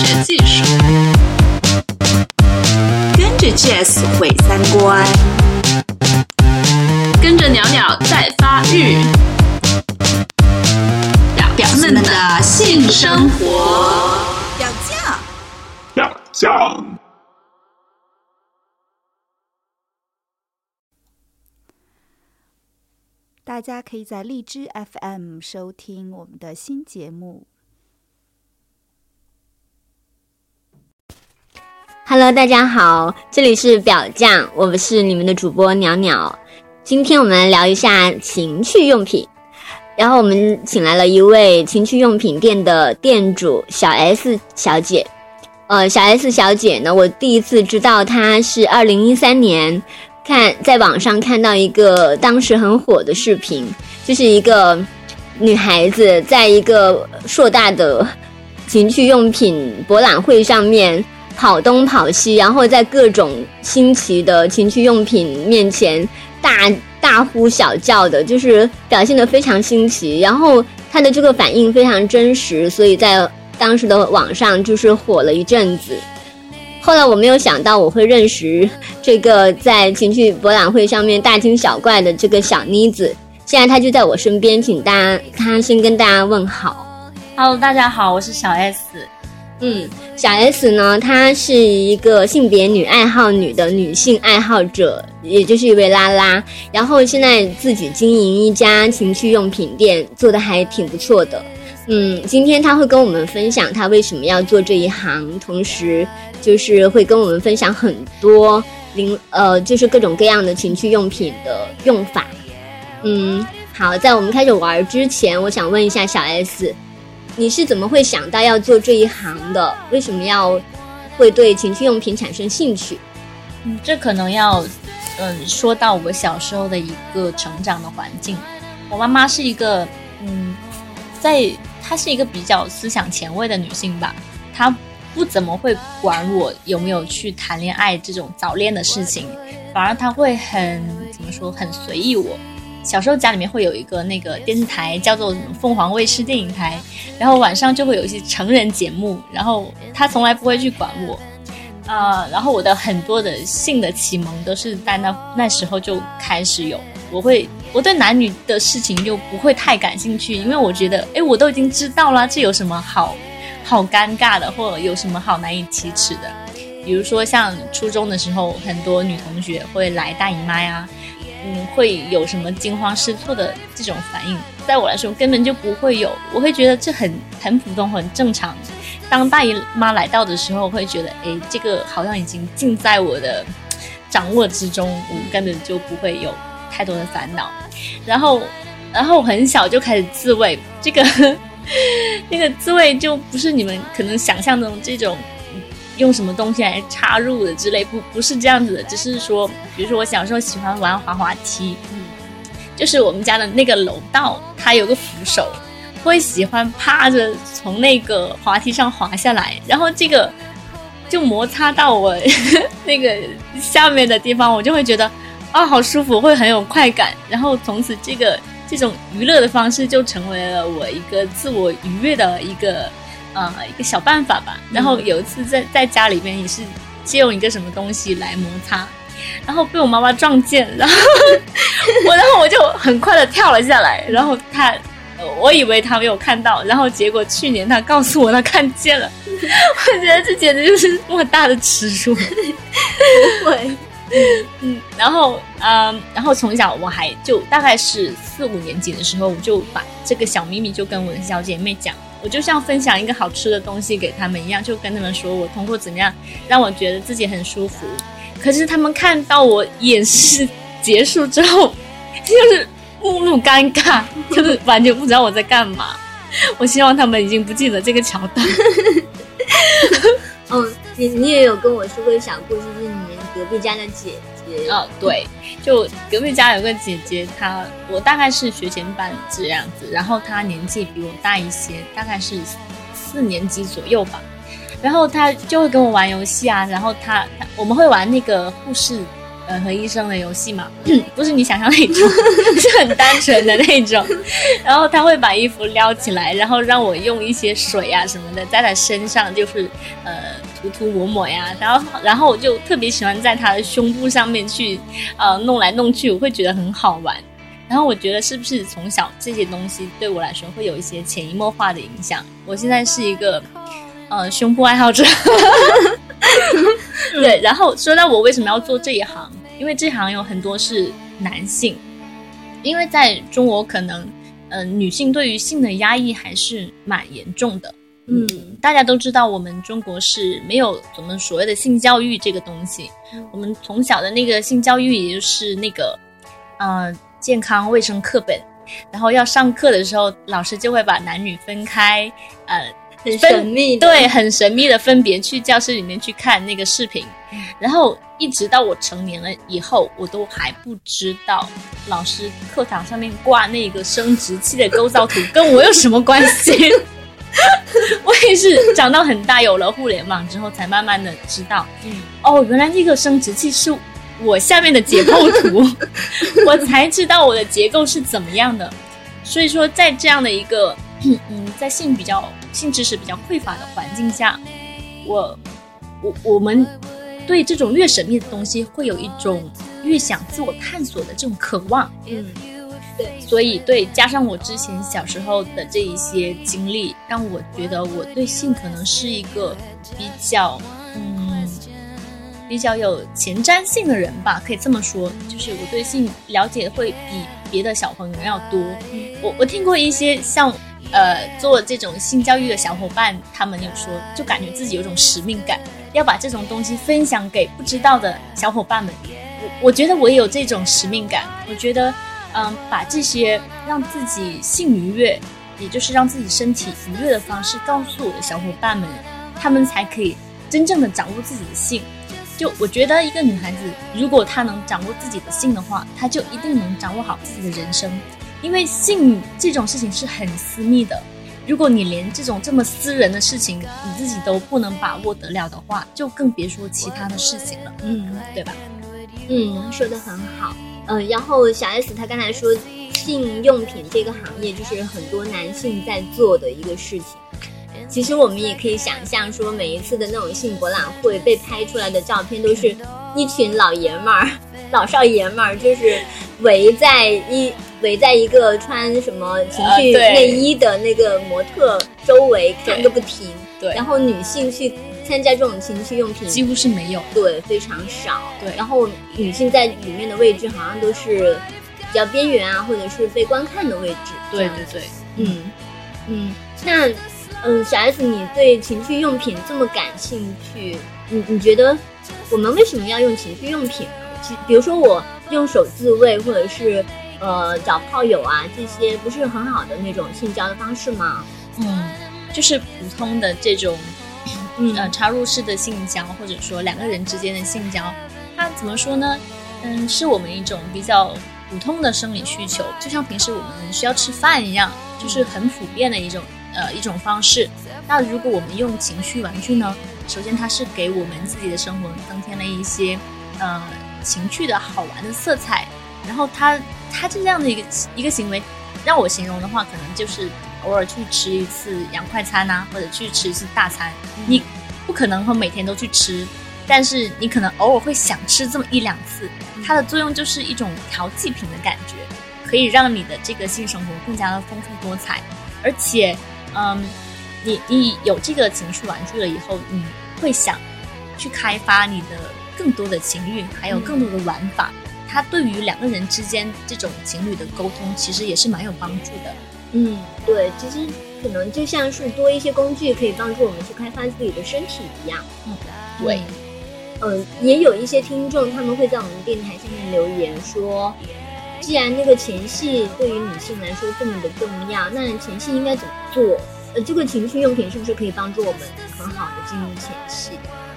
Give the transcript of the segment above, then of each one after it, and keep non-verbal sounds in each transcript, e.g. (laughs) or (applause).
学技术，跟着 Jazz 毁三观，跟着鸟鸟在发育，表表们的性生活，表酱，表酱。大家可以在荔枝 FM 收听我们的新节目。Hello，大家好，这里是表酱，我是你们的主播鸟鸟。今天我们来聊一下情趣用品，然后我们请来了一位情趣用品店的店主小 S 小姐。呃，小 S 小姐呢，我第一次知道她是二零一三年。看，在网上看到一个当时很火的视频，就是一个女孩子在一个硕大的情趣用品博览会上面跑东跑西，然后在各种新奇的情趣用品面前大大呼小叫的，就是表现的非常新奇。然后他的这个反应非常真实，所以在当时的网上就是火了一阵子。后来我没有想到我会认识这个在情趣博览会上面大惊小怪的这个小妮子，现在她就在我身边，请大家她先跟大家问好。Hello，大家好，我是小 S。嗯，小 S 呢，她是一个性别女爱好女的女性爱好者，也就是一位拉拉，然后现在自己经营一家情趣用品店，做的还挺不错的。嗯，今天他会跟我们分享他为什么要做这一行，同时就是会跟我们分享很多零呃，就是各种各样的情趣用品的用法。嗯，好，在我们开始玩之前，我想问一下小 S，你是怎么会想到要做这一行的？为什么要会对情趣用品产生兴趣？嗯，这可能要嗯说到我小时候的一个成长的环境。我妈妈是一个嗯在。她是一个比较思想前卫的女性吧，她不怎么会管我有没有去谈恋爱这种早恋的事情，反而她会很怎么说，很随意我。小时候家里面会有一个那个电视台叫做凤凰卫视电影台，然后晚上就会有一些成人节目，然后他从来不会去管我，呃，然后我的很多的性的启蒙都是在那那时候就开始有，我会。我对男女的事情又不会太感兴趣，因为我觉得，哎，我都已经知道了，这有什么好好尴尬的，或者有什么好难以启齿的？比如说像初中的时候，很多女同学会来大姨妈呀，嗯，会有什么惊慌失措的这种反应，在我来说根本就不会有，我会觉得这很很普通，很正常。当大姨妈来到的时候，会觉得，哎，这个好像已经尽在我的掌握之中，我根本就不会有。太多的烦恼，然后，然后很小就开始自慰，这个 (laughs) 那个自慰就不是你们可能想象中这种用什么东西来插入的之类，不不是这样子的，只是说，比如说我小时候喜欢玩滑滑梯，嗯，就是我们家的那个楼道，它有个扶手，会喜欢趴着从那个滑梯上滑下来，然后这个就摩擦到我 (laughs) 那个下面的地方，我就会觉得。啊，好舒服，会很有快感。然后从此，这个这种娱乐的方式就成为了我一个自我愉悦的一个呃一个小办法吧。然后有一次在在家里面也是借用一个什么东西来摩擦，然后被我妈妈撞见，然后 (laughs) 我然后我就很快的跳了下来。然后他，我以为他没有看到，然后结果去年他告诉我他看见了。(laughs) 我觉得这简直就是莫大的耻辱。会。嗯，然后，嗯，然后从小我还就大概是四五年级的时候，我就把这个小秘密就跟我的小姐妹讲，我就像分享一个好吃的东西给他们一样，就跟他们说我通过怎么样让我觉得自己很舒服。可是他们看到我演示结束之后，就是目露尴尬，就是完全不知道我在干嘛。(laughs) 我希望他们已经不记得这个桥段。嗯，你你也有跟我说过小故事，是你隔壁家的姐姐。哦，对，就隔壁家有个姐姐，她我大概是学前班这样子，然后她年纪比我大一些，大概是四年级左右吧。然后她就会跟我玩游戏啊，然后她我们会玩那个护士，呃和医生的游戏嘛，(clears throat) 不是你想象那种，(laughs) 是很单纯的那种。(laughs) 然后他会把衣服撩起来，然后让我用一些水啊什么的在他身上，就是呃涂涂抹抹呀。然后然后我就特别喜欢在他的胸部上面去呃弄来弄去，我会觉得很好玩。然后我觉得是不是从小这些东西对我来说会有一些潜移默化的影响？我现在是一个呃胸部爱好者。(laughs) 对，然后说到我为什么要做这一行，因为这行有很多是男性，因为在中国可能，呃，女性对于性的压抑还是蛮严重的。嗯，大家都知道，我们中国是没有怎么所谓的性教育这个东西。我们从小的那个性教育，也就是那个，呃，健康卫生课本，然后要上课的时候，老师就会把男女分开，呃。很神秘，对，很神秘的分别去教室里面去看那个视频，然后一直到我成年了以后，我都还不知道老师课堂上面挂那个生殖器的构造图跟我有什么关系。(laughs) (laughs) 我也是长到很大，有了互联网之后，才慢慢的知道，哦，原来这个生殖器是我下面的解剖图，(laughs) 我才知道我的结构是怎么样的。所以说，在这样的一个。(clears throat) 嗯，在性比较性知识比较匮乏的环境下，我我我们对这种越神秘的东西会有一种越想自我探索的这种渴望。嗯，所以对，加上我之前小时候的这一些经历，让我觉得我对性可能是一个比较嗯比较有前瞻性的人吧，可以这么说，就是我对性了解会比别的小朋友要多。我我听过一些像。呃，做这种性教育的小伙伴，他们有说，就感觉自己有种使命感，要把这种东西分享给不知道的小伙伴们。我我觉得我也有这种使命感。我觉得，嗯，把这些让自己性愉悦，也就是让自己身体愉悦的方式告诉我的小伙伴们，他们才可以真正的掌握自己的性。就我觉得，一个女孩子如果她能掌握自己的性的话，她就一定能掌握好自己的人生。因为性这种事情是很私密的，如果你连这种这么私人的事情你自己都不能把握得了的话，就更别说其他的事情了，嗯，对吧？嗯，说的很好。嗯，然后小 S 她刚才说，性用品这个行业就是很多男性在做的一个事情。其实我们也可以想象，说每一次的那种性博览会被拍出来的照片，都是一群老爷们儿、老少爷们儿，就是围在一。围在一个穿什么情趣内衣的那个模特周围看个不停，对，然后女性去参加这种情趣用品几乎是没有，对，非常少，对，然后女性在里面的位置好像都是比较边缘啊，或者是被观看的位置，对对对，嗯嗯，那嗯小 S 你对情趣用品这么感兴趣，你你觉得我们为什么要用情趣用品？其比如说我用手自慰，或者是。呃，找炮友啊，这些不是很好的那种性交的方式吗？嗯，就是普通的这种，呃，插入式的性交，或者说两个人之间的性交，它怎么说呢？嗯，是我们一种比较普通的生理需求，就像平时我们需要吃饭一样，就是很普遍的一种呃一种方式。那如果我们用情趣玩具呢？首先它是给我们自己的生活增添了一些呃情趣的好玩的色彩，然后它。他这样的一个一个行为，让我形容的话，可能就是偶尔去吃一次洋快餐呐，或者去吃一次大餐。你不可能会每天都去吃，但是你可能偶尔会想吃这么一两次。它的作用就是一种调剂品的感觉，可以让你的这个性生活更加的丰富多彩。而且，嗯，你你有这个情趣玩具了以后，你会想去开发你的更多的情欲，还有更多的玩法。它对于两个人之间这种情侣的沟通，其实也是蛮有帮助的。嗯，对，其实可能就像是多一些工具可以帮助我们去开发自己的身体一样。嗯，对。嗯，也有一些听众他们会在我们电台下面留言说，既然那个前戏对于女性来说这么的重要，那前戏应该怎么做？呃，这个情趣用品是不是可以帮助我们很好的进入前戏？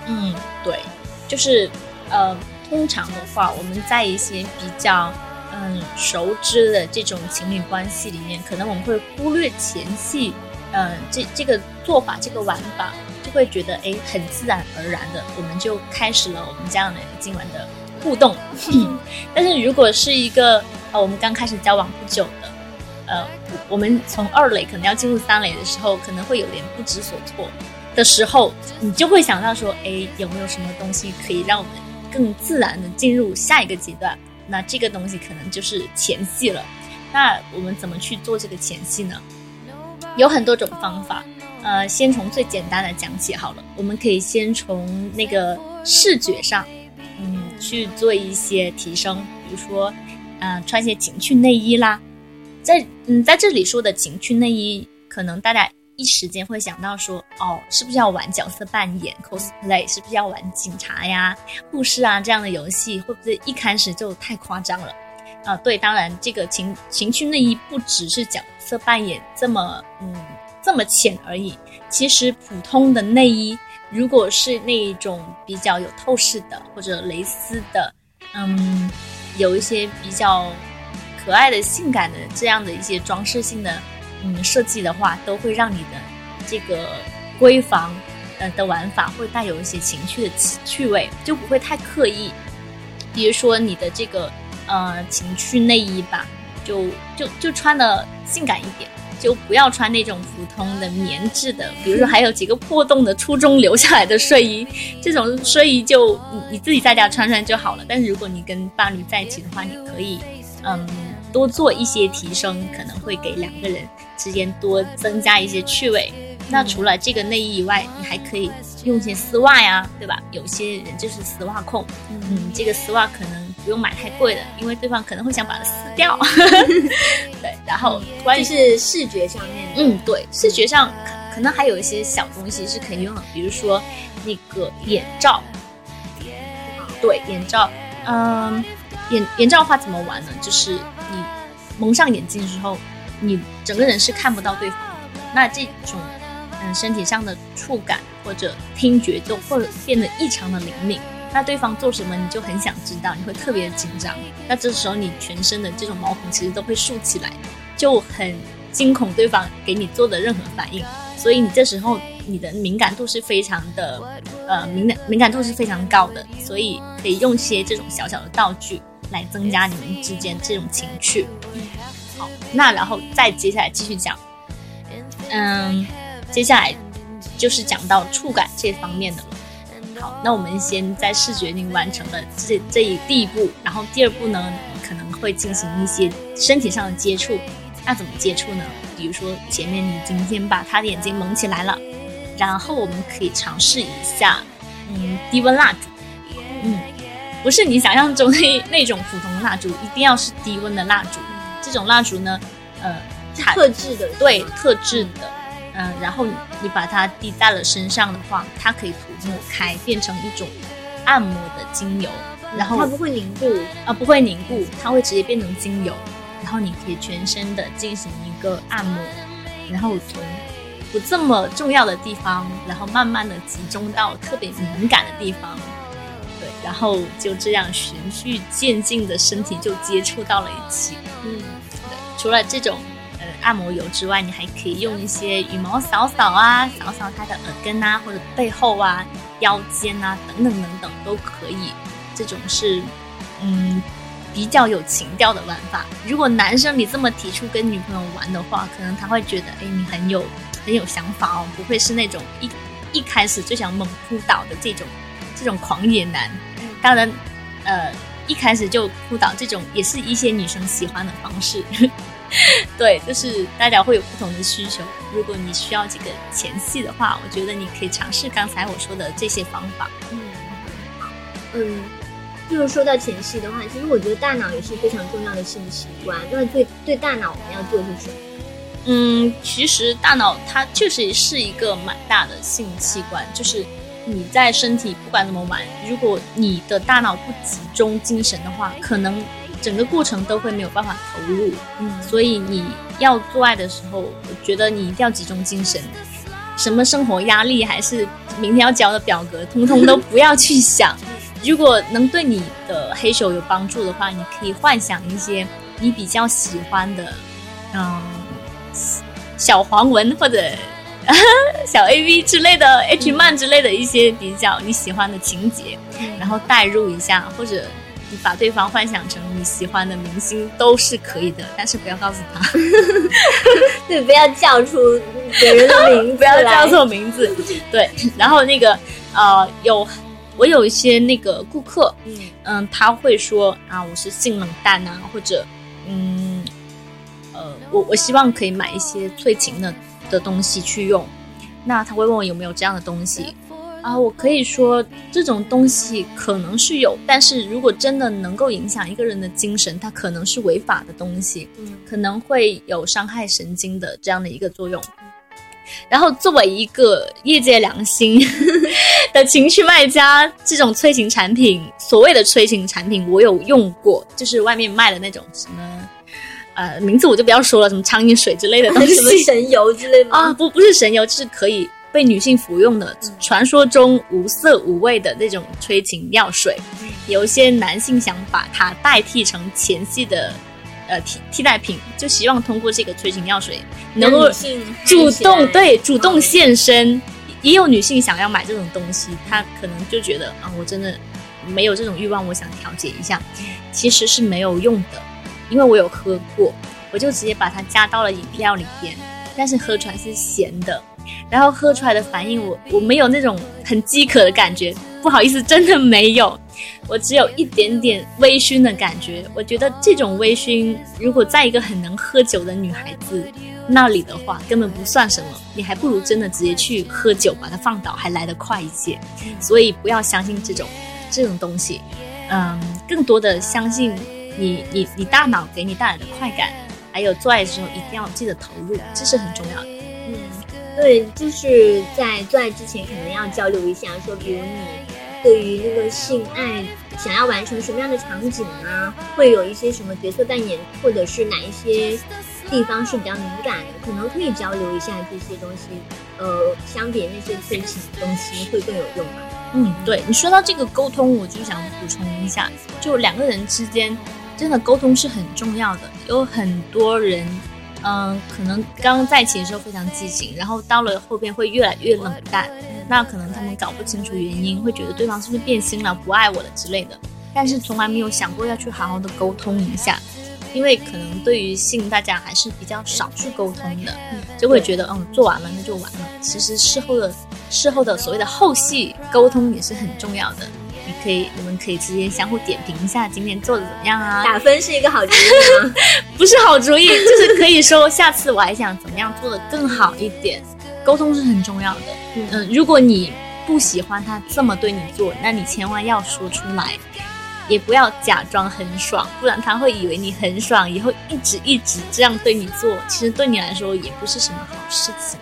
嗯，对，就是呃。通常的话，我们在一些比较嗯熟知的这种情侣关系里面，可能我们会忽略前戏，嗯，这这个做法，这个玩法，就会觉得哎，很自然而然的，我们就开始了我们这样的今晚的互动。(laughs) 但是如果是一个呃我们刚开始交往不久的，呃，我们从二垒可能要进入三垒的时候，可能会有点不知所措的时候，你就会想到说，哎，有没有什么东西可以让我们更自然的进入下一个阶段？那这个东西可能就是前戏了。那我们怎么去做这个前戏呢？有很多种方法，呃，先从最简单的讲起好了。我们可以先从那个视觉上，嗯，去做一些提升，比如说，呃，穿些情趣内衣啦。在嗯，在这里说的情趣内衣，可能大家一时间会想到说，哦，是不是要玩角色扮演 cosplay？是不是要玩警察呀、护士啊这样的游戏？会不会一开始就太夸张了？啊，对，当然这个情情趣内衣不只是角色扮演这么嗯这么浅而已。其实普通的内衣，如果是那一种比较有透视的或者蕾丝的，嗯，有一些比较可爱的、性感的这样的一些装饰性的嗯设计的话，都会让你的这个闺房呃的玩法会带有一些情趣的趣味，就不会太刻意。比如说你的这个。呃，情趣内衣吧，就就就穿的性感一点，就不要穿那种普通的棉质的，比如说还有几个破洞的初中留下来的睡衣，这种睡衣就你你自己在家穿穿就好了。但是如果你跟伴侣在一起的话，你可以嗯多做一些提升，可能会给两个人之间多增加一些趣味。那除了这个内衣以外，你还可以用些丝袜呀，对吧？有些人就是丝袜控，嗯，这个丝袜可能。不用买太贵的，因为对方可能会想把它撕掉。(laughs) 对，然后关于是视觉上面，嗯，对，视觉上可可能还有一些小东西是可以用的，比如说那个眼罩。对，眼罩，嗯，眼眼罩的话怎么玩呢？就是你蒙上眼睛之后，你整个人是看不到对方的。那这种嗯身体上的触感或者听觉都会变得异常的灵敏。那对方做什么，你就很想知道，你会特别紧张。那这时候你全身的这种毛孔其实都会竖起来，就很惊恐对方给你做的任何反应。所以你这时候你的敏感度是非常的，呃，敏感敏感度是非常高的。所以可以用些这种小小的道具来增加你们之间这种情趣。好，那然后再接下来继续讲，嗯，接下来就是讲到触感这方面的了。好，那我们先在视觉已经完成了这这一第一步，然后第二步呢，可能会进行一些身体上的接触。那怎么接触呢？比如说前面你已经先把他的眼睛蒙起来了，然后我们可以尝试一下，嗯，低温蜡烛。嗯，不是你想象中那那种普通蜡烛，一定要是低温的蜡烛。这种蜡烛呢，呃，特制的，对，特制的。嗯，然后你把它滴在了身上的话，它可以涂抹开，变成一种按摩的精油。然后它不会凝固啊，不会凝固，它会直接变成精油。然后你可以全身的进行一个按摩，然后从不这么重要的地方，然后慢慢的集中到特别敏感的地方。对，然后就这样循序渐进的身体就接触到了一起。嗯，对，除了这种呃。按摩油之外，你还可以用一些羽毛扫扫啊，扫扫它的耳根啊，或者背后啊、腰间啊等等等等都可以。这种是嗯比较有情调的玩法。如果男生你这么提出跟女朋友玩的话，可能他会觉得哎你很有很有想法哦，不会是那种一一开始就想猛扑倒的这种这种狂野男。当然，呃一开始就扑倒这种也是一些女生喜欢的方式。(laughs) (laughs) 对，就是大家会有不同的需求。如果你需要这个前戏的话，我觉得你可以尝试刚才我说的这些方法。嗯，嗯，就是说到前戏的话，其实我觉得大脑也是非常重要的性器官。那对对大脑我们要做些什么？嗯，其实大脑它确实是一个蛮大的性器官。就是你在身体不管怎么玩，如果你的大脑不集中精神的话，可能。整个过程都会没有办法投入，嗯，所以你要做爱的时候，我觉得你一定要集中精神，什么生活压力还是明天要交的表格，通通都不要去想。如果能对你的黑手有帮助的话，你可以幻想一些你比较喜欢的，嗯，小黄文或者 (laughs) 小 A V 之类的 H 漫之类的一些比较你喜欢的情节，然后代入一下，或者。你把对方幻想成你喜欢的明星都是可以的，但是不要告诉他，(laughs) 对，不要叫出别人的名字，(laughs) 不要叫错名字。对，然后那个呃，有我有一些那个顾客，嗯嗯，他会说啊，我是性冷淡啊，或者嗯，呃，我我希望可以买一些催情的的东西去用。那他会问我有没有这样的东西啊？我可以说这种东西可能是有，但是如果真的能够影响一个人的精神，它可能是违法的东西，嗯可能会有伤害神经的这样的一个作用。然后，作为一个业界良心 (laughs) 的情趣卖家，这种催情产品，所谓的催情产品，我有用过，就是外面卖的那种什么，呃，名字我就不要说了，什么苍蝇水之类的东 (laughs) 什么神油之类的？啊，不，不是神油，就是可以被女性服用的，传说中无色无味的那种催情药水。有一些男性想把它代替成前戏的呃替替代品，就希望通过这个催情药水能够主动对主动现身。也有女性想要买这种东西，她可能就觉得啊，我真的没有这种欲望，我想调节一下，其实是没有用的，因为我有喝过，我就直接把它加到了饮料里边，但是喝出来是咸的，然后喝出来的反应我我没有那种很饥渴的感觉，不好意思，真的没有，我只有一点点微醺的感觉。我觉得这种微醺，如果在一个很能喝酒的女孩子那里的话，根本不算什么，你还不如真的直接去喝酒把它放倒，还来得快一些。所以不要相信这种这种东西，嗯，更多的相信你你你大脑给你带来的快感，还有做爱的时候一定要记得投入，这是很重要的。对，就是在做爱之前可能要交流一下，说比如你对于那个性爱想要完成什么样的场景啊，会有一些什么角色扮演，或者是哪一些地方是比较敏感的，可能可以交流一下这些东西。呃，相比那些催情的东西会更有用嘛？嗯，对你说到这个沟通，我就想补充一下，就两个人之间真的沟通是很重要的。有很多人，嗯、可能刚刚在一起的时候非常激情，然后到了后边会越来越冷淡，那可能他们搞不清楚原因，会觉得对方是不是变心了、不爱我了之类的，但是从来没有想过要去好好的沟通一下。因为可能对于性，大家还是比较少去沟通的，就会觉得嗯做完了那就完了。其实事后的事后的所谓的后续沟通也是很重要的。你可以，你们可以直接相互点评一下今天做的怎么样啊？打分是一个好主意吗？(laughs) 不是好主意，(laughs) 就是可以说下次我还想怎么样做的更好一点。沟通是很重要的。嗯、如果你不喜欢他这么对你做，那你千万要说出来，也不要假装很爽，不然他会以为你很爽，以后一直一直这样对你做，其实对你来说也不是什么好事情。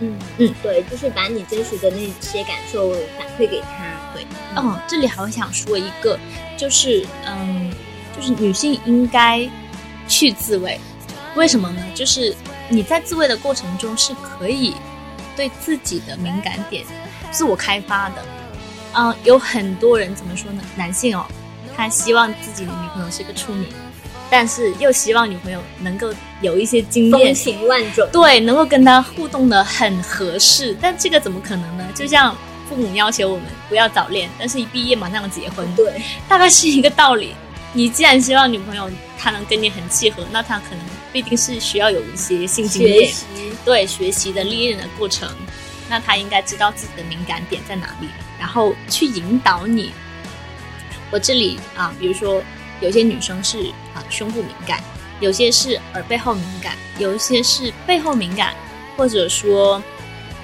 嗯嗯，对，就是把你真实的那些感受反馈给他。对，哦，这里好想说一个，就是嗯，就是女性应该去自慰，为什么呢？就是你在自慰的过程中是可以对自己的敏感点自我开发的。嗯，有很多人怎么说呢？男性哦，他希望自己的女朋友是个处女，但是又希望女朋友能够有一些经验风验，情万种。对，能够跟他互动的很合适，但这个怎么可能呢？就像父母要求我们不要早恋，但是一毕业马上结婚，对，大概是一个道理。你既然希望女朋友她能跟你很契合，那她可能必定是需要有一些性经验，学习。对学习的历练的过程，那她应该知道自己的敏感点在哪里，然后去引导你。我这里啊，比如说有些女生是啊胸部敏感，有些是耳背后敏感，有一些是背后敏感，或者说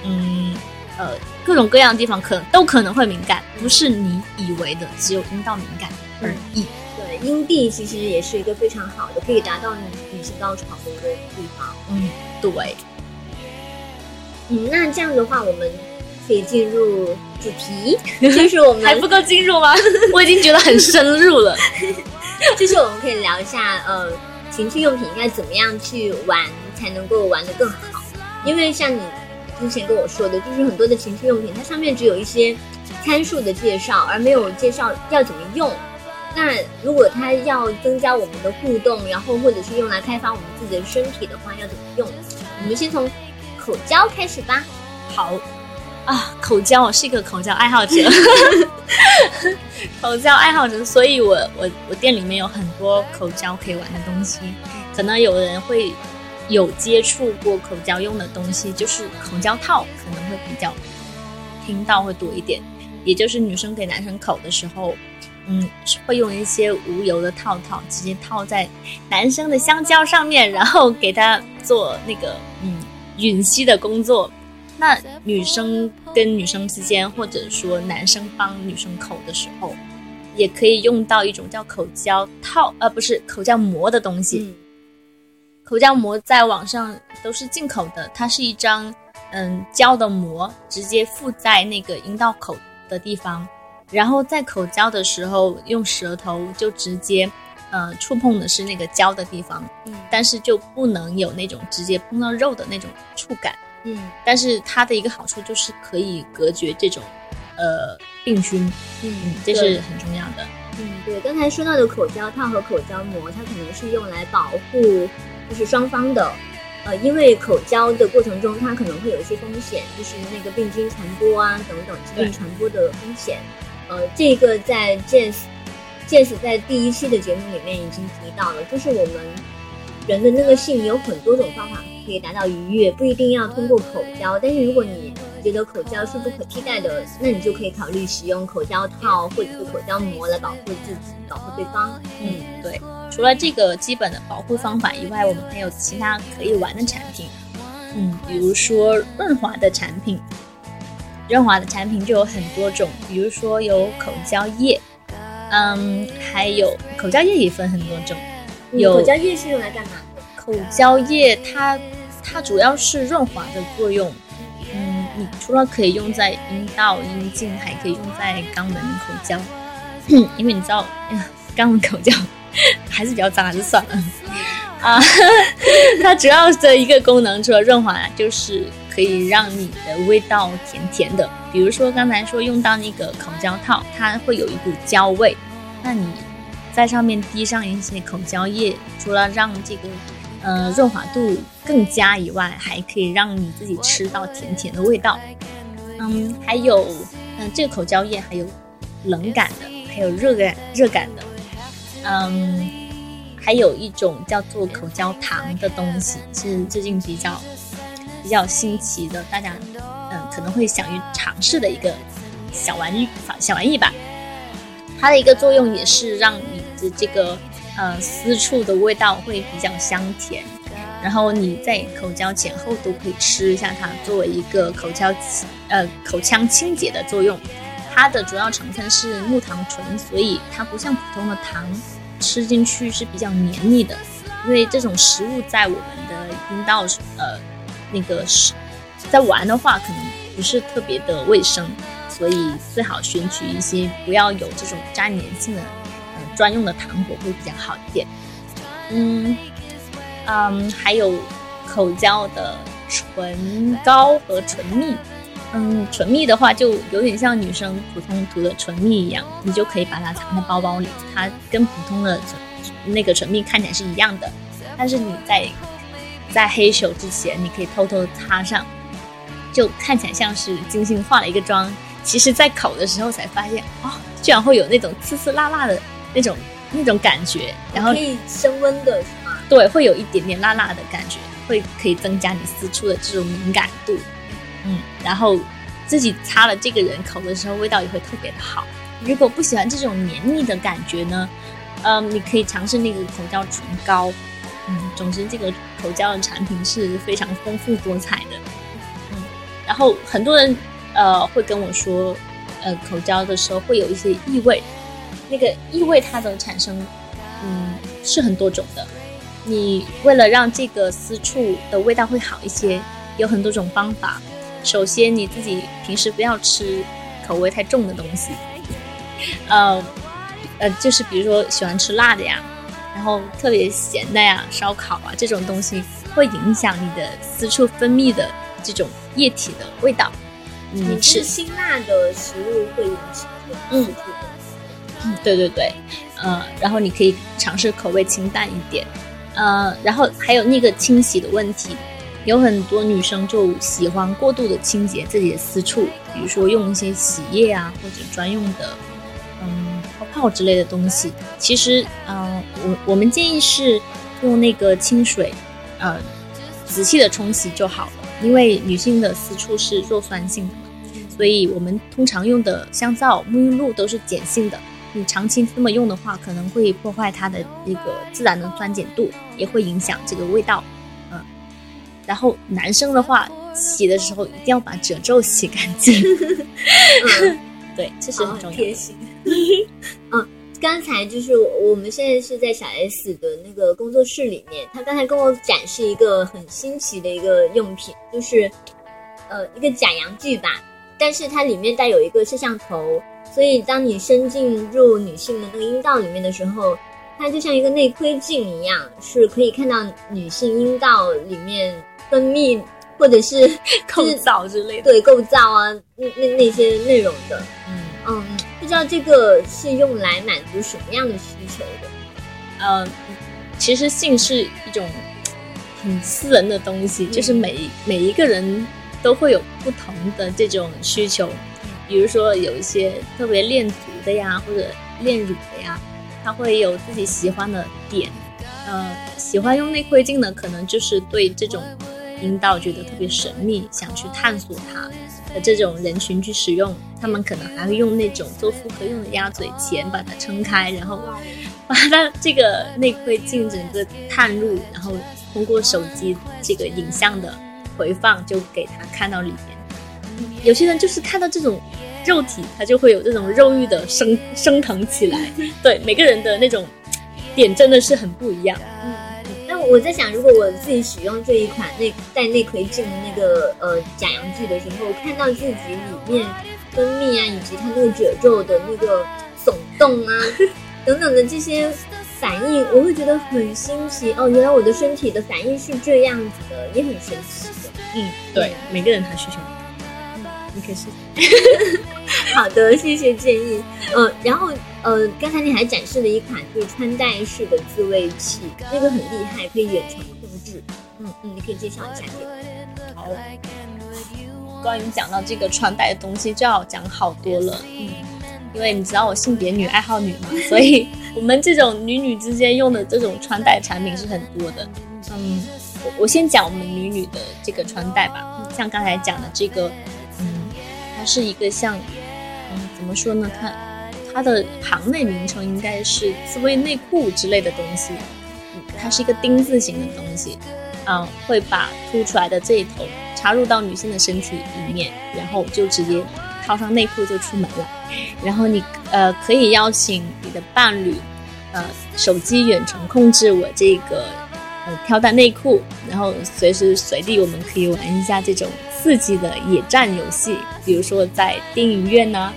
嗯呃各种各样的地方可能都可能会敏感，不是你以为的只有阴道敏感而已。对，阴蒂其实也是一个非常好的，可以达到女女性高潮的一个地方。嗯，对，嗯，那这样的话，我们可以进入主题，(laughs) 就是我们还不够进入吗？我已经觉得很深入了。(laughs) (laughs) (laughs) 就是我们可以聊一下，呃，情趣用品应该怎么样去玩才能够玩得更好。因为像你之前跟我说的，就是很多的情趣用品，它上面只有一些参数的介绍，而没有介绍要怎么用。那如果它要增加我们的互动，然后或者是用来开发我们自己的身体的话，要怎么用？我们先从口交开始吧。好，啊，口交，我是一个口交爱好者，(laughs) 口交爱好者，所以我我我店里面有很多口交可以玩的东西。可能有人会有接触过口交用的东西，就是口交套，可能会比较听到会多一点。也就是女生给男生口的时候，嗯，会用一些无油的套套，直接套在男生的香蕉上面，然后给他做那个嗯吮吸的工作。那女生跟女生之间，或者说男生帮女生口的时候，也可以用到一种叫口交套，呃，不是口交膜的东西。口交膜在网上都是进口的，它是一张嗯胶的膜，直接附在那个阴道口的地方，然后在口交的时候用舌头就直接呃触碰的是那个胶的地方，嗯但是就不能有那种直接碰到肉的那种触感。嗯但是它的一个好处就是可以隔绝这种呃病菌，嗯，这是很重要的。嗯，对，刚才说到的口交套和口交膜，它可能是用来保护就是双方的，呃，因为口交的过程中，它可能会有一些风险，就是那个病菌传播啊等等疾病对传播的风险。呃，这个在 Jazz Jazz 在第一期的节目里面已经提到了，就是我们人的那个性有很多种方法可以达到愉悦，不一定要通过口交。但是如果你觉得口交是不可替代的，那你就可以考虑使用口交套或者是口交膜来保护自己、保护对方。嗯，对。除了这个基本的保护方法以外，我们还有其他可以玩的产品。嗯，比如说润滑的产品，润滑的产品就有很多种，比如说有口交液，嗯，还有口交液也分很多种，有嗯口交液是用来干嘛的？口交液它它主要是润滑的作用。嗯，你除了可以用在阴道、阴茎，还可以用在肛门口交。(coughs) 因为你知道，肛门口交 (laughs) 还是比较脏，还是算了。啊，(laughs) 它主要的一个功能，除了润滑，就是可以让你的味道甜甜的。比如说刚才说用到那个口交套，它会有一股焦味，那你在上面滴上一些口交液，除了让这个呃润滑度更佳以外，还可以让你自己吃到甜甜的味道。嗯，还有嗯、这个口交液还有冷感的，还有热感热感的，嗯，还有一种叫做口交糖的东西，是最近比较比较新奇的，大家嗯可能会想去尝试的一个小玩意小玩意吧。它的一个作用也是让你的这个呃私处的味道会比较香甜，然后你在口交前后都可以吃一下它，作为一个口交呃口腔清洁的作用。它的主要成分是木糖醇，所以它不像普通的糖，吃进去是比较黏腻的。因为这种食物在我们的阴道呃那个是在玩的话，可能不是特别的卫生，所以最好选取一些不要有这种粘黏性的专用的糖果会比较好一点。嗯嗯，还有口交的唇膏和唇蜜。嗯，唇蜜的话就有点像女生普通涂的唇蜜一样，你就可以把它藏在包包里，它跟普通的唇那个唇蜜看起来是一样的，但是你在在黑手之前，你可以偷偷擦上，就看起来像是精心化了一个妆，其实在口的时候才发现，哦，居然会有那种刺刺辣辣的那种那种感觉，然后可以升温的是吗？对，会有一点点辣辣的感觉，会可以增加你私处的这种敏感度。嗯，然后自己擦了这个人口的时候，味道也会特别的好。如果不喜欢这种黏腻的感觉呢，嗯，你可以尝试那个口交唇膏。嗯，总之这个口交的产品是非常丰富多彩的。嗯，然后很多人呃会跟我说，呃，口交的时候会有一些异味，那个异味它的产生，嗯，是很多种的。你为了让这个私处的味道会好一些，有很多种方法。首先，你自己平时不要吃口味太重的东西，(laughs) 呃，呃，就是比如说喜欢吃辣的呀，然后特别咸的呀，烧烤啊这种东西会影响你的私处分泌的这种液体的味道。你你吃吃辛辣的食物会引起嗯对对对，呃，然后你可以尝试口味清淡一点，呃，然后还有那个清洗的问题，有很多女生就喜欢过度的清洁自己的私处，比如说用一些洗液啊，或者专用的嗯泡泡之类的东西。其实，嗯、我我们建议是用那个清水，呃，仔细的冲洗就好了，因为女性的私处是弱酸性的，所以我们通常用的香皂、沐浴露都是碱性的。你长期这么用的话，可能会破坏它的这个自然的酸碱度，也会影响这个味道。嗯，然后男生的话，洗的时候一定要把褶皱洗干净。(laughs) 对，这是很重要的。贴心。(laughs) 嗯，刚才就是我我们现在是在小 S 的那个工作室里面，他刚才跟我展示一个很新奇的一个用品，就是呃一个假阳具吧，但是它里面带有一个摄像头，所以当你伸进入女性的那个阴道里面的时候，它就像一个内窥镜一样，是可以看到女性阴道里面分泌或者 (laughs) 是构造之类的。对构造啊那那那些内容的。嗯，嗯，不知道这个是用来满足什么样的需求的？呃，其实性是一种很私人的东西，就是每每一个人都会有不同的这种需求。比如说有一些特别恋足的呀，或者恋乳的呀，他会有自己喜欢的点。呃，喜欢用内窥镜的，可能就是对这种阴道觉得特别神秘，想去探索它的这种人群去使用。他们可能还会用那种做妇科用的鸭嘴钳把它撑开，然后把它这个内窥镜整个探入，然后通过手机这个影像的回放，就给他看到里面。有些人就是看到这种肉体，他就会有这种肉欲的升升腾起来。(laughs) 对，每个人的那种点真的是很不一样。嗯那我在想，如果我自己使用这一款内带内窥镜的那个呃假阳具的时候，我看到自己里面分泌啊，以及它那个褶皱的那个耸动啊 (laughs) 等等的这些反应，我会觉得很新奇哦。原来我的身体的反应是这样子的，也很神奇的。嗯，对，每个人他需求。嗯，你可以试。好的，谢谢建议。呃，然后呃，刚才你还展示了一款就是穿戴式的自慰器，那个很厉害，可以远程控制。嗯嗯，你可以介绍一下这个。好，关于讲到这个穿戴的东西，就要讲好多了。嗯，因为你知道我性别女，爱好女嘛，(laughs) 所以我们这种女女之间用的这种穿戴产品是很多的。嗯，我我先讲我们女女的这个穿戴吧。像刚才讲的这个，嗯，它是一个像，嗯，怎么说呢？它它的行内名称应该是自慰内裤之类的东西。它是一个丁字形的东西。嗯，会把凸出来的这一头插入到女性的身体里面，然后就直接套上内裤就出门了。然后你呃可以邀请你的伴侣，呃手机远程控制我这个呃挑担内裤，然后随时随地我们可以玩一下这种刺激的野战游戏，比如说在电影院呐、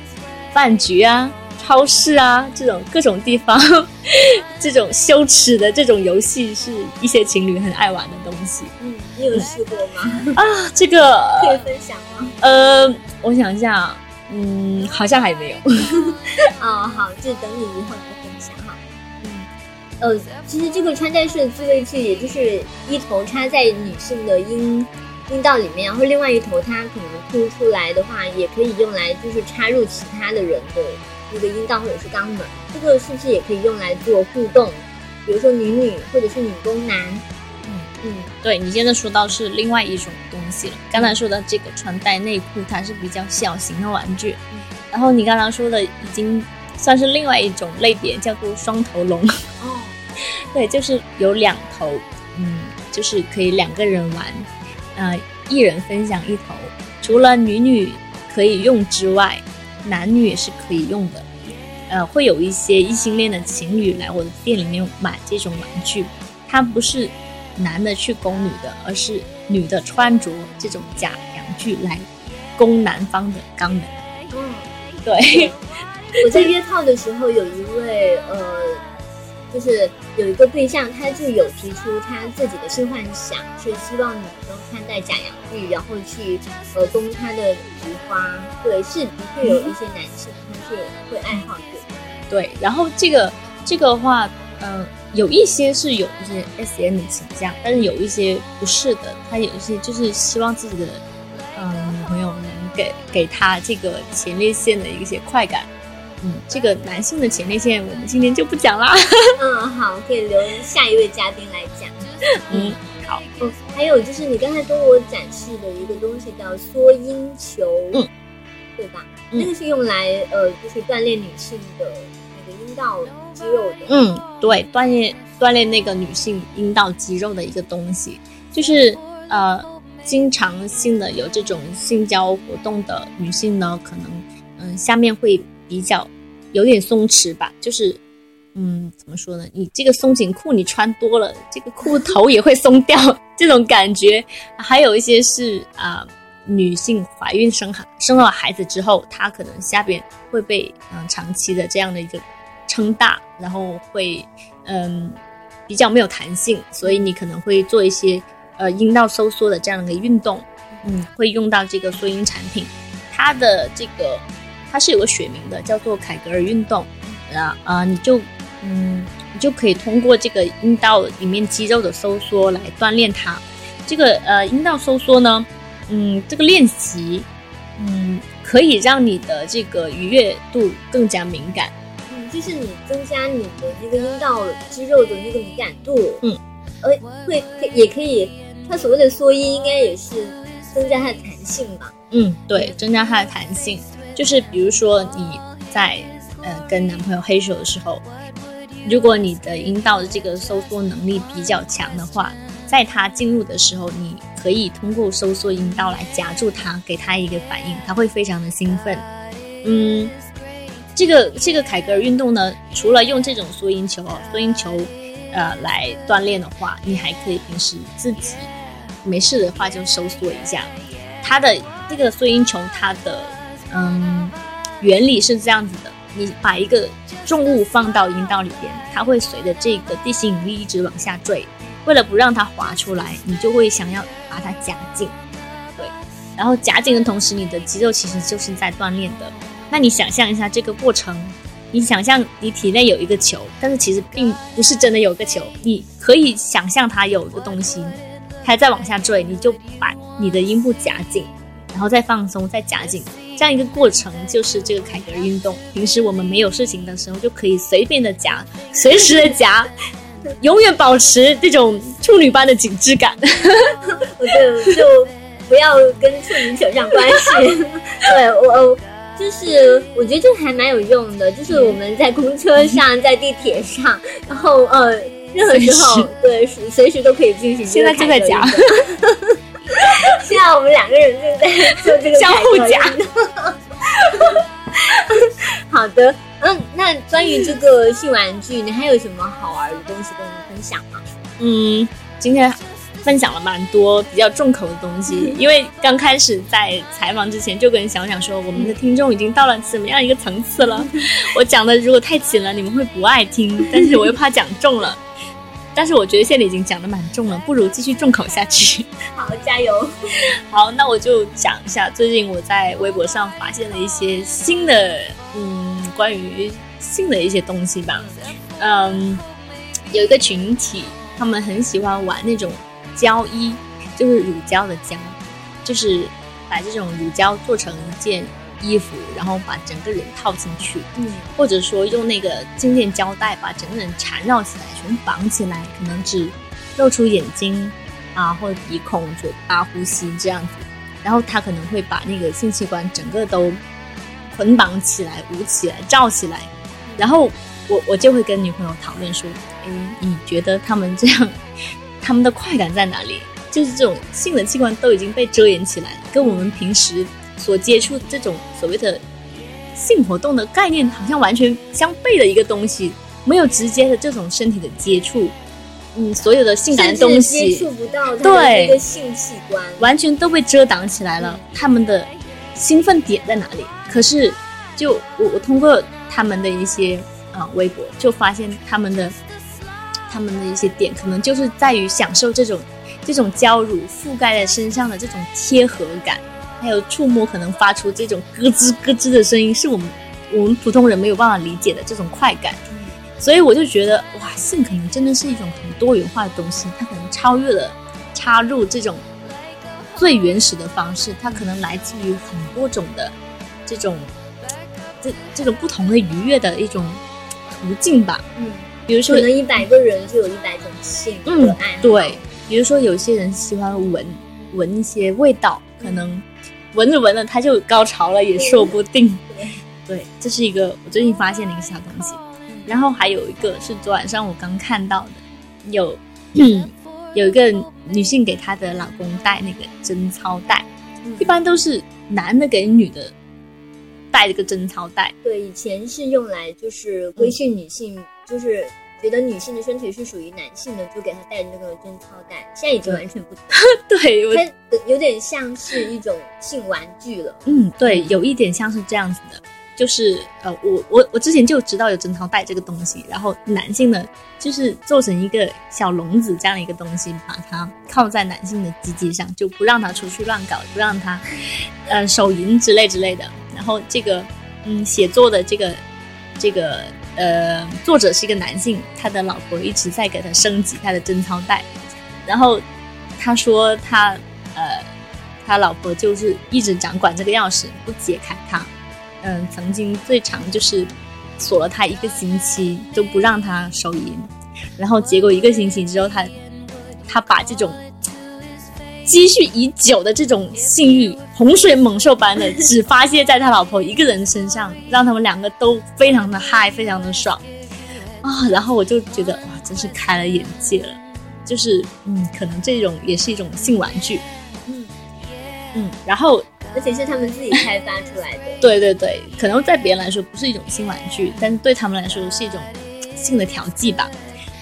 饭局啊、超市啊这种各种地方。(laughs) 这种羞耻的这种游戏是一些情侣很爱玩的东西嗯，你有试过吗？啊。这个可以分享吗？呃，我想一下，嗯，好像还没有。(laughs) 哦，好，就等你以后来分享哈。嗯，呃，其实这个穿戴式的自慰器，也就是一头插在女性的阴阴道里面，然后另外一头它可能凸出来的话，也可以用来就是插入其他的人的那个阴道或者是肛门。这个是不是也可以用来做互动？比如说女女或者是女攻男？嗯嗯对你现在说到是另外一种东西了。刚才说的这个穿戴内裤，它是比较小型的玩具，然后你刚刚说的已经算是另外一种类别，叫做双头龙。哦，对，就是有两头，嗯，就是可以两个人玩，呃，一人分享一头。除了女女可以用之外，男女也是可以用的。呃，会有一些异性恋的情侣来我的店里面买这种玩具，它不是男的去攻女的，而是女的穿着这种假阳具来攻男方的肛门。嗯。对，我在约炮的时候，有一位呃，就是有一个对象，他就有提出他自己的性幻想，是希望女生穿戴假阳具，然后去呃攻他的菊花。对，是的确有一些男性他是会爱好这个。对，然后这个这个话，嗯、有一些是有一些 S M 的倾向，但是有一些不是的。他有一些就是希望自己的嗯女朋友能给给他这个前列腺的一些快感。嗯，这个男性的前列腺我们今天就不讲啦。(laughs) 嗯，好，可以留下一位嘉宾来讲。(laughs) 嗯，好。嗯，还有就是你刚才跟我展示的一个东西叫缩阴球，嗯，对吧？那个是用来呃，就是锻炼女性的那个阴道肌肉的。嗯，对，锻炼锻炼那个女性阴道肌肉的一个东西，就是呃，经常性的有这种性交活动的女性呢，可能嗯下面会比较有点松弛吧，就是嗯怎么说呢？你这个松紧裤你穿多了，这个裤头也会松掉，(laughs) 这种感觉。还有一些是啊。女性怀孕生孩生了孩子之后，她可能下边会被嗯长期的这样的一个撑大，然后会嗯比较没有弹性，所以你可能会做一些呃阴道收缩的这样的一个运动，嗯，会用到这个缩阴产品。它的这个它是有个学名的，叫做凯格尔运动啊啊，你就嗯你就可以通过这个阴道里面肌肉的收缩来锻炼它。这个呃阴道收缩呢。嗯，这个练习，嗯，可以让你的这个愉悦度更加敏感。嗯，就是你增加你的这个阴道肌肉的那个敏感度。嗯，呃，会也可以，它所谓的缩阴应该也是增加它的弹性吧？嗯，对，增加它的弹性，就是比如说你在呃跟男朋友黑手的时候，如果你的阴道的这个收缩能力比较强的话。在他进入的时候，你可以通过收缩阴道来夹住他，给他一个反应，他会非常的兴奋。嗯，这个这个凯格尔运动呢，除了用这种缩阴球、缩阴球，呃，来锻炼的话，你还可以平时自己没事的话就收缩一下。它的这个缩阴球，它的嗯原理是这样子的：你把一个重物放到阴道里边，它会随着这个地心引力一直往下坠。为了不让它滑出来，你就会想要把它夹紧，对。然后夹紧的同时，你的肌肉其实就是在锻炼的。那你想象一下这个过程，你想象你体内有一个球，但是其实并不是真的有个球，你可以想象它有一个东西，它在往下坠，你就把你的阴部夹紧，然后再放松，再夹紧，这样一个过程就是这个凯格尔运动。平时我们没有事情的时候，就可以随便的夹，随时的夹。永远保持这种处女般的紧致感，(laughs) 我就就不要跟处女扯上关系。(laughs) 对我，就是我觉得这还蛮有用的，就是我们在公车上、在地铁上，然后呃，任何时候对随时都可以进行。现在就在夹，现在我们两个人就在做这个相互夹。(laughs) 好的。嗯，那关于这个性玩具，你还有什么好玩的东西跟我们分享吗？嗯，今天分享了蛮多比较重口的东西，因为刚开始在采访之前就跟想想说，我们的听众已经到了什么样一个层次了？(laughs) 我讲的如果太紧了，你们会不爱听，但是我又怕讲重了。但是我觉得现在已经讲的蛮重了，不如继续重口下去。(laughs) 好，加油！(laughs) 好，那我就讲一下最近我在微博上发现了一些新的，嗯，关于性的一些东西吧。嗯，有一个群体，他们很喜欢玩那种胶衣，就是乳胶的胶，就是把这种乳胶做成一件。衣服，然后把整个人套进去，嗯，或者说用那个静电胶带把整个人缠绕起来，全部绑起来，可能只露出眼睛啊，或者鼻孔、嘴巴、呼吸这样子，然后他可能会把那个性器官整个都捆绑起来、捂起来、罩起来，然后我 (laughs) 我就会跟女朋友讨论说，哎，你觉得他们这样，(laughs) 他们的快感在哪里？就是这种性的器官都已经被遮掩起来了，跟我们平时。所接触这种所谓的性活动的概念，好像完全相悖的一个东西，没有直接的这种身体的接触，嗯，所有的性感的东西接触不到对一个性器官，完全都被遮挡起来了。他们的兴奋点在哪里？可是，就我我通过他们的一些啊微博，就发现他们的他们的一些点，可能就是在于享受这种这种娇乳覆盖在身上的这种贴合感。还有触摸可能发出这种咯吱咯吱的声音，是我们我们普通人没有办法理解的这种快感。所以我就觉得哇，性可能真的是一种很多元化的东西，它可能超越了插入这种最原始的方式，它可能来自于很多种的这种这这种不同的愉悦的一种途径吧。嗯，比如说可能一百个人就有一百种性嗯和爱好，对，比如说有些人喜欢闻闻一些味道，可能闻着闻着他就高潮了，也说不定。对，这是一个我最近发现的一个小东西。然后还有一个是昨晚上我刚看到的，有 (clears throat) 有一个女性给她的老公戴那个贞操带，嗯一般都是男的给女的戴这个贞操带，对，以前是用来就是规训女性，就是觉得女性的身体是属于男性的，就给她戴那个贞操带。现在已经完全不同，(laughs) 对有点像是一种性玩具了。嗯，对，有一点像是这样子的，就是呃，我我我之前就知道有贞操带这个东西，然后男性的，就是做成一个小笼子这样的一个东西，把它靠在男性的鸡鸡上，就不让他出去乱搞，不让他呃手淫之类之类的。然后这个嗯，写作的这个这个呃作者是一个男性，他的老婆一直在给他升级他的贞操带，然后他说他呃他老婆就是一直掌管这个钥匙，不解开它。嗯，曾经最长就是锁了他一个星期，都不让他手淫。然后结果一个星期之后，他他把这种积蓄已久的这种性欲，洪水猛兽般的只发泄在他老婆一个人身上，让他们两个都非常的嗨，非常的爽啊！(laughs) 然后我就觉得哇，真是开了眼界了。就是嗯，可能这种也是一种性玩具。嗯嗯，然后而且是他们自己开发出来的。对对对，可能在别人来说不是一种性玩具，但是对他们来说是一种性的调剂吧。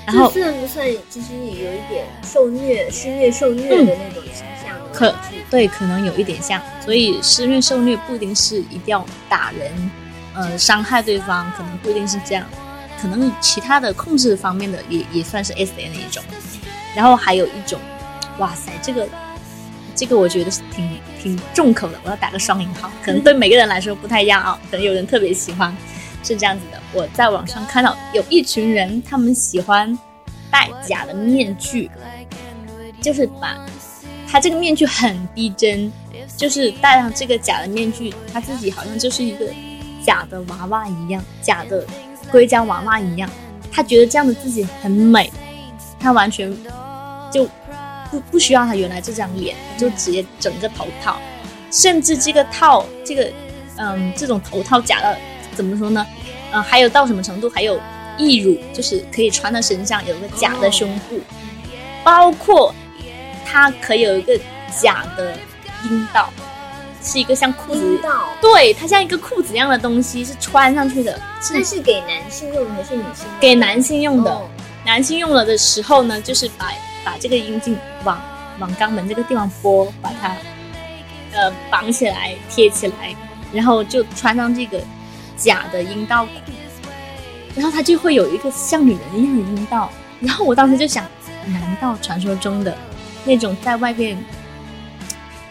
然后这算不算其实也有一点受虐、施虐、受虐的那种倾向呢？可对，可能有一点像，所以施虐受虐不一定是一定要打人，呃，伤害对方，可能不一定是这样，可能其他的控制方面的也也算是 S N 的一种。然后还有一种，哇塞，这个这个我觉得是挺挺重口的，我要打个双引号，可能对每个人来说不太一样啊，可能有人特别喜欢，是这样子的。我在网上看到有一群人，他们喜欢戴假的面具，就是把他这个面具很逼真，就是戴上这个假的面具，他自己好像就是一个假的娃娃一样，假的硅胶娃娃一样，他觉得这样的自己很美，他完全就不不需要他原来这张脸，就直接整个头套，甚至这个套这个嗯这种头套假的怎么说呢？嗯，还有到什么程度？还有义乳，就是可以穿到身上，有个假的胸部，包括它可以有一个假的阴道，是一个像裤子对，它像一个裤子一样的东西，是穿上去的，是那是给男性用的还是女性用的？给男性用的。哦男性用了的时候呢，就是把把这个阴茎往往肛门这个地方拨，把它呃绑起来贴起来，然后就穿上这个假的阴道裤，然后它就会有一个像女人一样的阴道。然后我当时就想，难道传说中的那种在外面？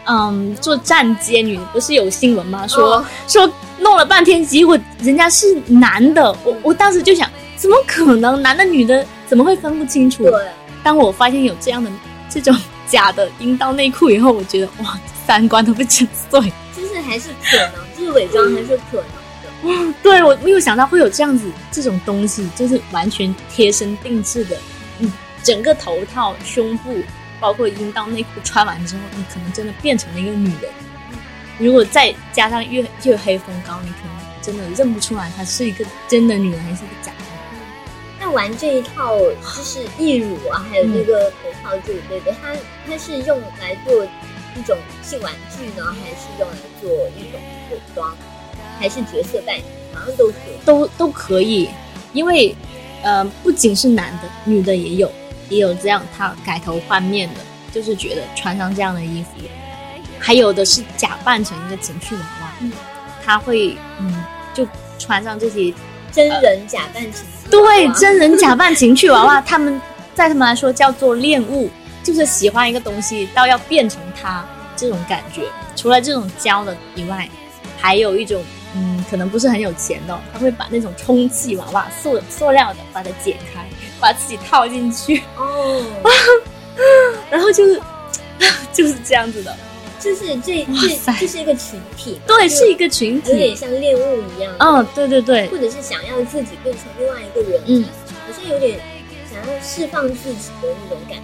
嗯，做站街女不是有新闻吗？说、哦说弄了半天，结果人家是男的。我我当时就想，怎么可能？男的女的怎么会分不清楚？对，当我发现有这样的这种假的阴道内裤以后，我觉得哇，三观都被震碎。就是还是可能，就是伪装还是可能的。(laughs) 对我没有想到会有这样子这种东西，就是完全贴身定制的，嗯，整个头套、胸部，包括阴道内裤穿完之后，你可能真的变成了一个女人。如果再加上月月黑风高，你可能真的认不出来她是一个真的女人还是一个假的。那玩这一套就是义乳啊，还有嗯那个头套这一类的，它它是用来做一种性玩具呢，还是用来做一种服装，还是角色扮演？好像都可以。都都可以，因为呃，不仅是男的，女的也有，也有这样他改头换面的，就是觉得穿上这样的衣服，还有的是假扮成一个情趣娃娃，嗯他会嗯就穿上这些真人假扮情侣对真人假扮情趣娃娃，他们在他们来说叫做恋物，就是喜欢一个东西到要变成它这种感觉。除了这种教的以外，还有一种嗯，可能不是很有钱的，他会把那种充气娃娃塑塑料的把它剪开，把自己套进去，哦，(laughs) 然后就是 (laughs) 就是这样子的。就是这这这是一个群体，对，是一个群体。有点体。像恋物一样，嗯，对对对，或者是想要自己变成另外一个人，嗯，好像有点想要释放自己的那种感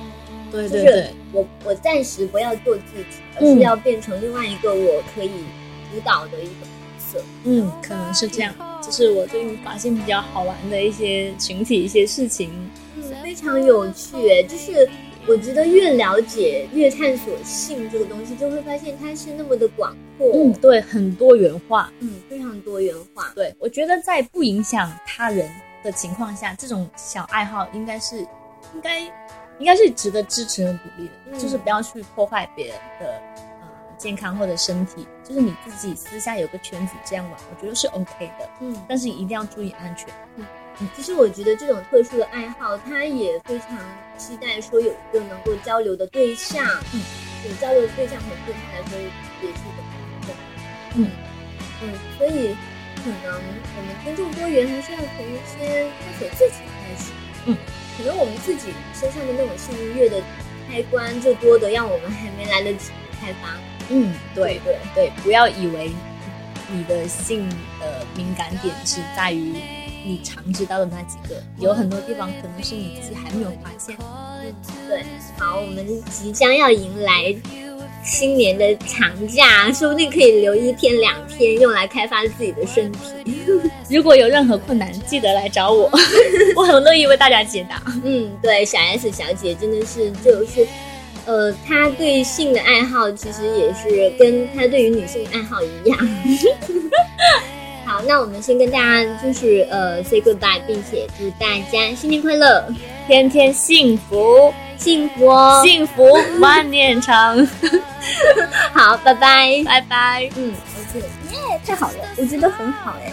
对对对，我我暂时不要做自己，而嗯。是要变成另外一个我可以主导的一个角色。嗯，可能是这样。就是我最近发现比较好玩的一些群体一些事情。嗯，非常有趣诶，就是我觉得越了解、越探索性这个东西，就会发现它是那么的广阔，嗯，对，很多元化。嗯，非常多元化。对，我觉得在不影响他人的情况下，这种小爱好应该是应该应该是值得支持和鼓励的，嗯就是不要去破坏别人的呃健康或者身体，就是你自己私下有个圈子这样玩，我觉得是 OK 的，嗯，但是一定要注意安全。嗯其实我觉得这种特殊的爱好，他也非常期待说有一个能够交流的对象，嗯，有交流的对象，可能对他来说也是一个嗯嗯，所以可能我们尊重多元，还是要从一些探索自己开始。嗯，可能我们自己身上的那种性愉悦的开关，就多的让我们还没来得及开发。嗯，对对对，不要以为你的性的敏感点是在于你常知道的那几个，有很多地方可能是你自己还没有发现。嗯对，好，我们即将要迎来新年的长假，说不定可以留一天两天用来开发自己的身体。(laughs) 如果有任何困难，记得来找我，(laughs) 我很乐意为大家解答。嗯，对，小 S 小姐真的是就是，呃，他对性的爱好其实也是跟他对于女性的爱好一样。(laughs) 好，那我们先跟大家就是呃 say goodbye，并且祝大家新年快乐，天天幸福，幸福哦！幸福 (laughs) 万年长。好，拜拜。拜拜。嗯，OK，耶，太好了，我觉得很好哎。